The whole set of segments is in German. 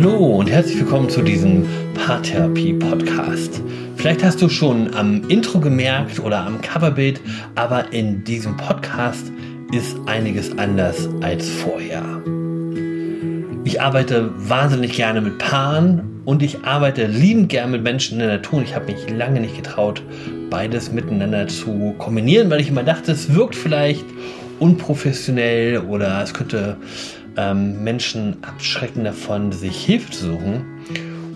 Hallo und herzlich willkommen zu diesem Paartherapie-Podcast. Vielleicht hast du schon am Intro gemerkt oder am Coverbild, aber in diesem Podcast ist einiges anders als vorher. Ich arbeite wahnsinnig gerne mit Paaren und ich arbeite liebend gerne mit Menschen in der Natur. Ich habe mich lange nicht getraut, beides miteinander zu kombinieren, weil ich immer dachte, es wirkt vielleicht unprofessionell oder es könnte ähm, Menschen abschrecken davon, sich Hilfe zu suchen.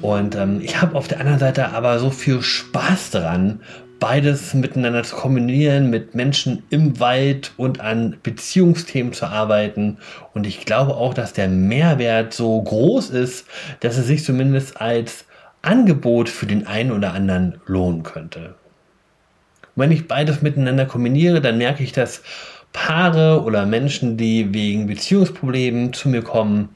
Und ähm, ich habe auf der anderen Seite aber so viel Spaß daran, beides miteinander zu kombinieren, mit Menschen im Wald und an Beziehungsthemen zu arbeiten. Und ich glaube auch, dass der Mehrwert so groß ist, dass es sich zumindest als Angebot für den einen oder anderen lohnen könnte. Wenn ich beides miteinander kombiniere, dann merke ich, dass Paare oder Menschen, die wegen Beziehungsproblemen zu mir kommen,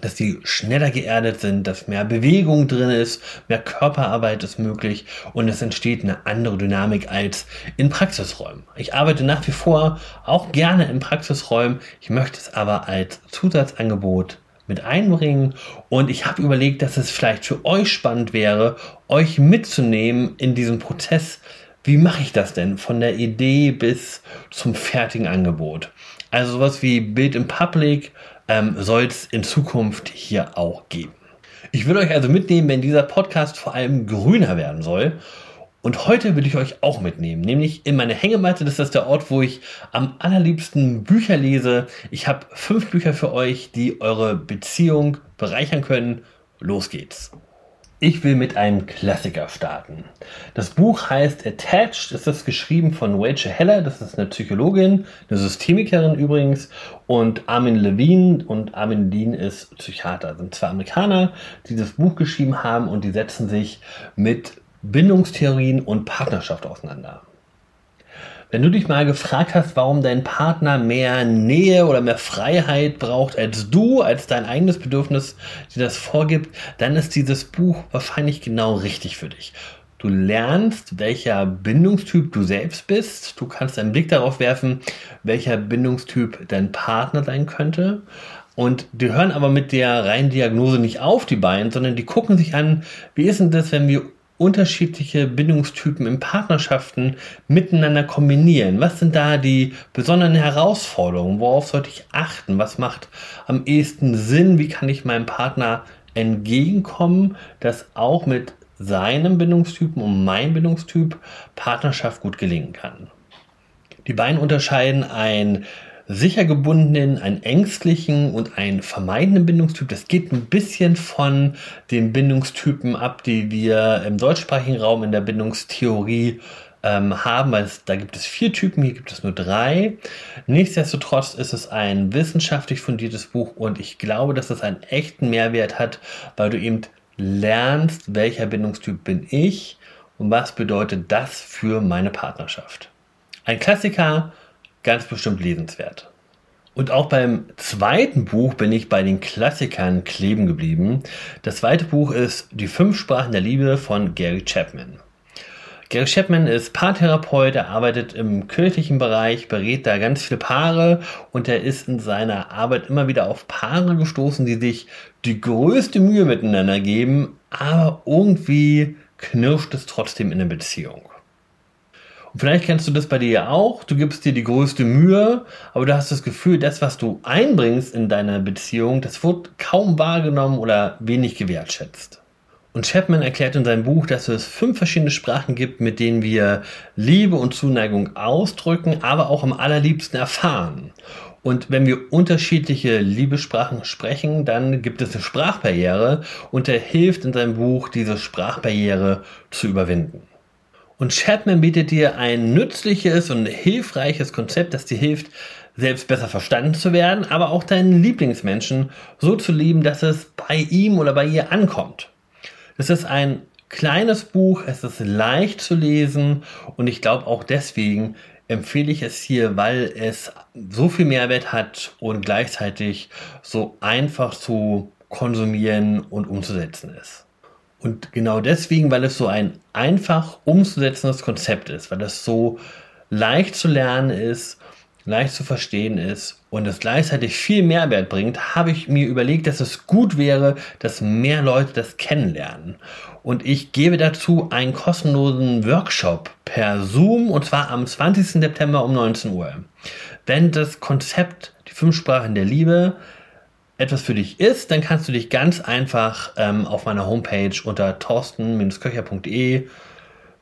dass die schneller geerdet sind, dass mehr Bewegung drin ist, mehr Körperarbeit ist möglich und es entsteht eine andere Dynamik als in Praxisräumen. Ich arbeite nach wie vor auch gerne in Praxisräumen, ich möchte es aber als Zusatzangebot mit einbringen und ich habe überlegt, dass es vielleicht für euch spannend wäre, euch mitzunehmen in diesem Prozess, wie mache ich das denn von der Idee bis zum fertigen Angebot? Also sowas wie Bild in Public ähm, soll es in Zukunft hier auch geben. Ich will euch also mitnehmen, wenn dieser Podcast vor allem grüner werden soll. Und heute will ich euch auch mitnehmen, nämlich in meine Hängematte. Das ist der Ort, wo ich am allerliebsten Bücher lese. Ich habe fünf Bücher für euch, die eure Beziehung bereichern können. Los geht's. Ich will mit einem Klassiker starten. Das Buch heißt Attached. Ist geschrieben von Rachel Heller. Das ist eine Psychologin, eine Systemikerin übrigens. Und Armin Levine. Und Armin Levine ist Psychiater. Das sind zwei Amerikaner, die das Buch geschrieben haben und die setzen sich mit Bindungstheorien und Partnerschaft auseinander. Wenn du dich mal gefragt hast, warum dein Partner mehr Nähe oder mehr Freiheit braucht als du, als dein eigenes Bedürfnis dir das vorgibt, dann ist dieses Buch wahrscheinlich genau richtig für dich. Du lernst, welcher Bindungstyp du selbst bist. Du kannst einen Blick darauf werfen, welcher Bindungstyp dein Partner sein könnte. Und die hören aber mit der reinen Diagnose nicht auf, die beiden, sondern die gucken sich an, wie ist denn das, wenn wir unterschiedliche Bindungstypen in Partnerschaften miteinander kombinieren? Was sind da die besonderen Herausforderungen? Worauf sollte ich achten? Was macht am ehesten Sinn? Wie kann ich meinem Partner entgegenkommen, dass auch mit seinem Bindungstypen und meinem Bindungstyp Partnerschaft gut gelingen kann? Die beiden unterscheiden ein sicher gebundenen, einen ängstlichen und einen vermeidenden Bindungstyp. Das geht ein bisschen von den Bindungstypen ab, die wir im deutschsprachigen Raum in der Bindungstheorie ähm, haben, weil es, da gibt es vier Typen, hier gibt es nur drei. Nichtsdestotrotz ist es ein wissenschaftlich fundiertes Buch und ich glaube, dass es einen echten Mehrwert hat, weil du eben lernst, welcher Bindungstyp bin ich und was bedeutet das für meine Partnerschaft. Ein Klassiker, ganz bestimmt lesenswert. Und auch beim zweiten Buch bin ich bei den Klassikern kleben geblieben. Das zweite Buch ist Die fünf Sprachen der Liebe von Gary Chapman. Gary Chapman ist Paartherapeut, er arbeitet im kirchlichen Bereich, berät da ganz viele Paare und er ist in seiner Arbeit immer wieder auf Paare gestoßen, die sich die größte Mühe miteinander geben, aber irgendwie knirscht es trotzdem in der Beziehung. Und vielleicht kennst du das bei dir ja auch. Du gibst dir die größte Mühe, aber du hast das Gefühl, das, was du einbringst in deine Beziehung, das wird kaum wahrgenommen oder wenig gewertschätzt. Und Chapman erklärt in seinem Buch, dass es fünf verschiedene Sprachen gibt, mit denen wir Liebe und Zuneigung ausdrücken, aber auch am allerliebsten erfahren. Und wenn wir unterschiedliche Liebessprachen sprechen, dann gibt es eine Sprachbarriere und er hilft in seinem Buch, diese Sprachbarriere zu überwinden. Und Chapman bietet dir ein nützliches und hilfreiches Konzept, das dir hilft, selbst besser verstanden zu werden, aber auch deinen Lieblingsmenschen so zu lieben, dass es bei ihm oder bei ihr ankommt. Es ist ein kleines Buch, es ist leicht zu lesen und ich glaube auch deswegen empfehle ich es hier, weil es so viel Mehrwert hat und gleichzeitig so einfach zu konsumieren und umzusetzen ist. Und genau deswegen, weil es so ein einfach umzusetzendes Konzept ist, weil es so leicht zu lernen ist, leicht zu verstehen ist und es gleichzeitig viel Mehrwert bringt, habe ich mir überlegt, dass es gut wäre, dass mehr Leute das kennenlernen. Und ich gebe dazu einen kostenlosen Workshop per Zoom und zwar am 20. September um 19 Uhr. Wenn das Konzept, die fünf Sprachen der Liebe, etwas für dich ist, dann kannst du dich ganz einfach ähm, auf meiner Homepage unter torsten-köcher.de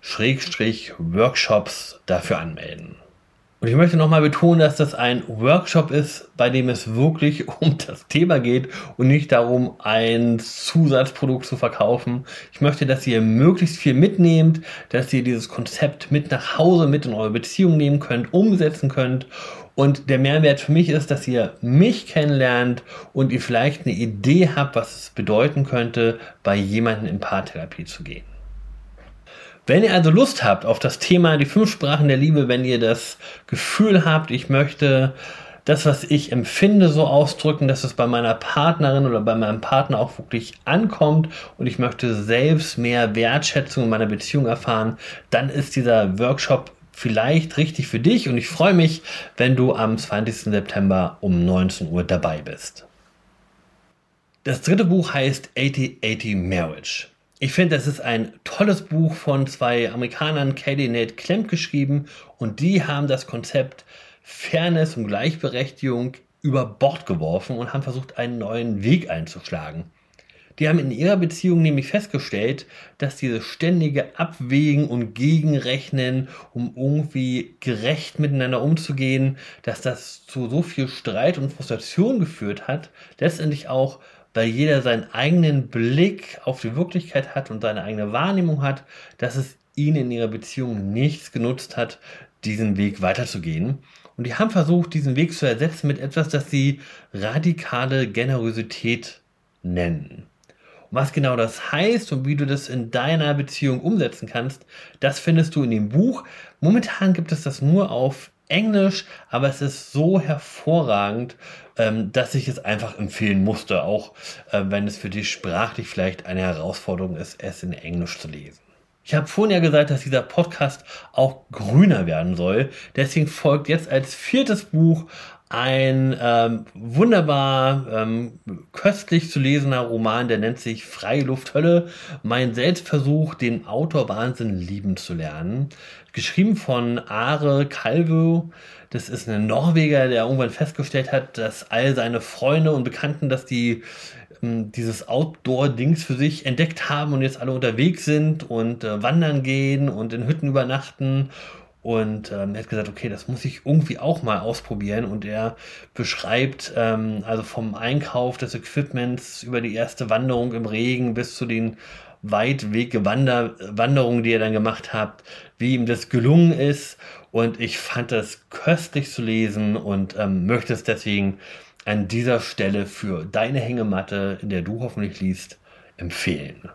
Schrägstrich Workshops dafür anmelden. Und ich möchte nochmal betonen, dass das ein Workshop ist, bei dem es wirklich um das Thema geht und nicht darum, ein Zusatzprodukt zu verkaufen. Ich möchte, dass ihr möglichst viel mitnehmt, dass ihr dieses Konzept mit nach Hause, mit in eure Beziehung nehmen könnt, umsetzen könnt. Und der Mehrwert für mich ist, dass ihr mich kennenlernt und ihr vielleicht eine Idee habt, was es bedeuten könnte, bei jemandem in Paartherapie zu gehen. Wenn ihr also Lust habt auf das Thema die fünf Sprachen der Liebe, wenn ihr das Gefühl habt, ich möchte das, was ich empfinde, so ausdrücken, dass es bei meiner Partnerin oder bei meinem Partner auch wirklich ankommt und ich möchte selbst mehr Wertschätzung in meiner Beziehung erfahren, dann ist dieser Workshop vielleicht richtig für dich und ich freue mich, wenn du am 20. September um 19 Uhr dabei bist. Das dritte Buch heißt 8080 Marriage. Ich finde, das ist ein tolles Buch von zwei Amerikanern, Katie Nate Klemp, geschrieben und die haben das Konzept Fairness und Gleichberechtigung über Bord geworfen und haben versucht, einen neuen Weg einzuschlagen. Die haben in ihrer Beziehung nämlich festgestellt, dass dieses ständige Abwägen und Gegenrechnen, um irgendwie gerecht miteinander umzugehen, dass das zu so viel Streit und Frustration geführt hat, letztendlich auch weil jeder seinen eigenen Blick auf die Wirklichkeit hat und seine eigene Wahrnehmung hat, dass es ihnen in ihrer Beziehung nichts genutzt hat, diesen Weg weiterzugehen. Und die haben versucht, diesen Weg zu ersetzen mit etwas, das sie radikale Generosität nennen. Und was genau das heißt und wie du das in deiner Beziehung umsetzen kannst, das findest du in dem Buch. Momentan gibt es das nur auf Englisch, aber es ist so hervorragend, ähm, dass ich es einfach empfehlen musste, auch äh, wenn es für dich sprachlich vielleicht eine Herausforderung ist, es in Englisch zu lesen. Ich habe vorhin ja gesagt, dass dieser Podcast auch grüner werden soll. Deswegen folgt jetzt als viertes Buch ein ähm, wunderbar ähm, köstlich zu lesender Roman, der nennt sich Freie Luft Hölle. Mein Selbstversuch, den Autor Wahnsinn lieben zu lernen. Geschrieben von Are Calvo. Das ist ein Norweger, der irgendwann festgestellt hat, dass all seine Freunde und Bekannten, dass die ähm, dieses Outdoor-Dings für sich entdeckt haben und jetzt alle unterwegs sind und äh, wandern gehen und in Hütten übernachten und ähm, er hat gesagt, okay, das muss ich irgendwie auch mal ausprobieren. Und er beschreibt ähm, also vom Einkauf des Equipments über die erste Wanderung im Regen bis zu den Weitwegwanderungen, die er dann gemacht hat, wie ihm das gelungen ist. Und ich fand das köstlich zu lesen und ähm, möchte es deswegen an dieser Stelle für deine Hängematte, in der du hoffentlich liest, empfehlen.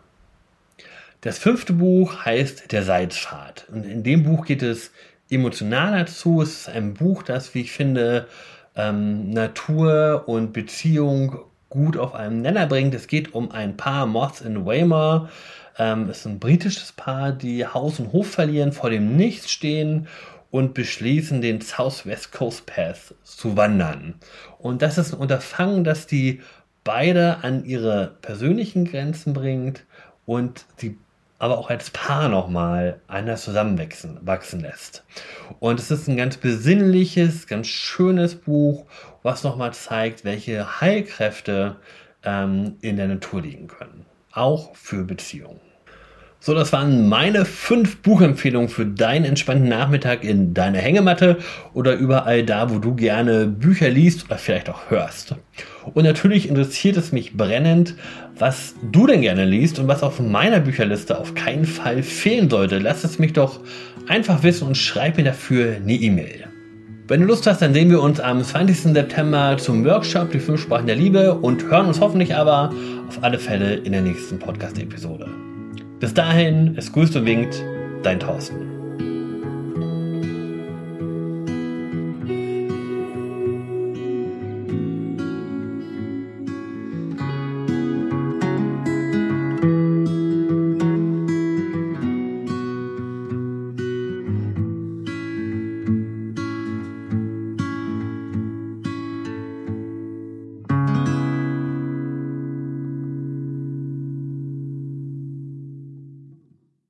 Das fünfte Buch heißt Der Salzpfad. Und in dem Buch geht es emotionaler zu. Es ist ein Buch, das, wie ich finde, ähm, Natur und Beziehung gut auf einen Nenner bringt. Es geht um ein Paar, Moss in Weimar. Ähm, es ist ein britisches Paar, die Haus und Hof verlieren, vor dem Nichts stehen und beschließen, den Southwest Coast Path zu wandern. Und das ist ein Unterfangen, das die beide an ihre persönlichen Grenzen bringt und sie aber auch als Paar nochmal anders zusammenwachsen wachsen lässt. Und es ist ein ganz besinnliches, ganz schönes Buch, was nochmal zeigt, welche Heilkräfte ähm, in der Natur liegen können. Auch für Beziehungen. So, das waren meine fünf Buchempfehlungen für deinen entspannten Nachmittag in deiner Hängematte oder überall da, wo du gerne Bücher liest oder vielleicht auch hörst. Und natürlich interessiert es mich brennend, was du denn gerne liest und was auf meiner Bücherliste auf keinen Fall fehlen sollte. Lass es mich doch einfach wissen und schreib mir dafür eine E-Mail. Wenn du Lust hast, dann sehen wir uns am 20. September zum Workshop Die fünf Sprachen der Liebe und hören uns hoffentlich aber auf alle Fälle in der nächsten Podcast-Episode. Bis dahin, es grüßt und winkt, dein Thorsten.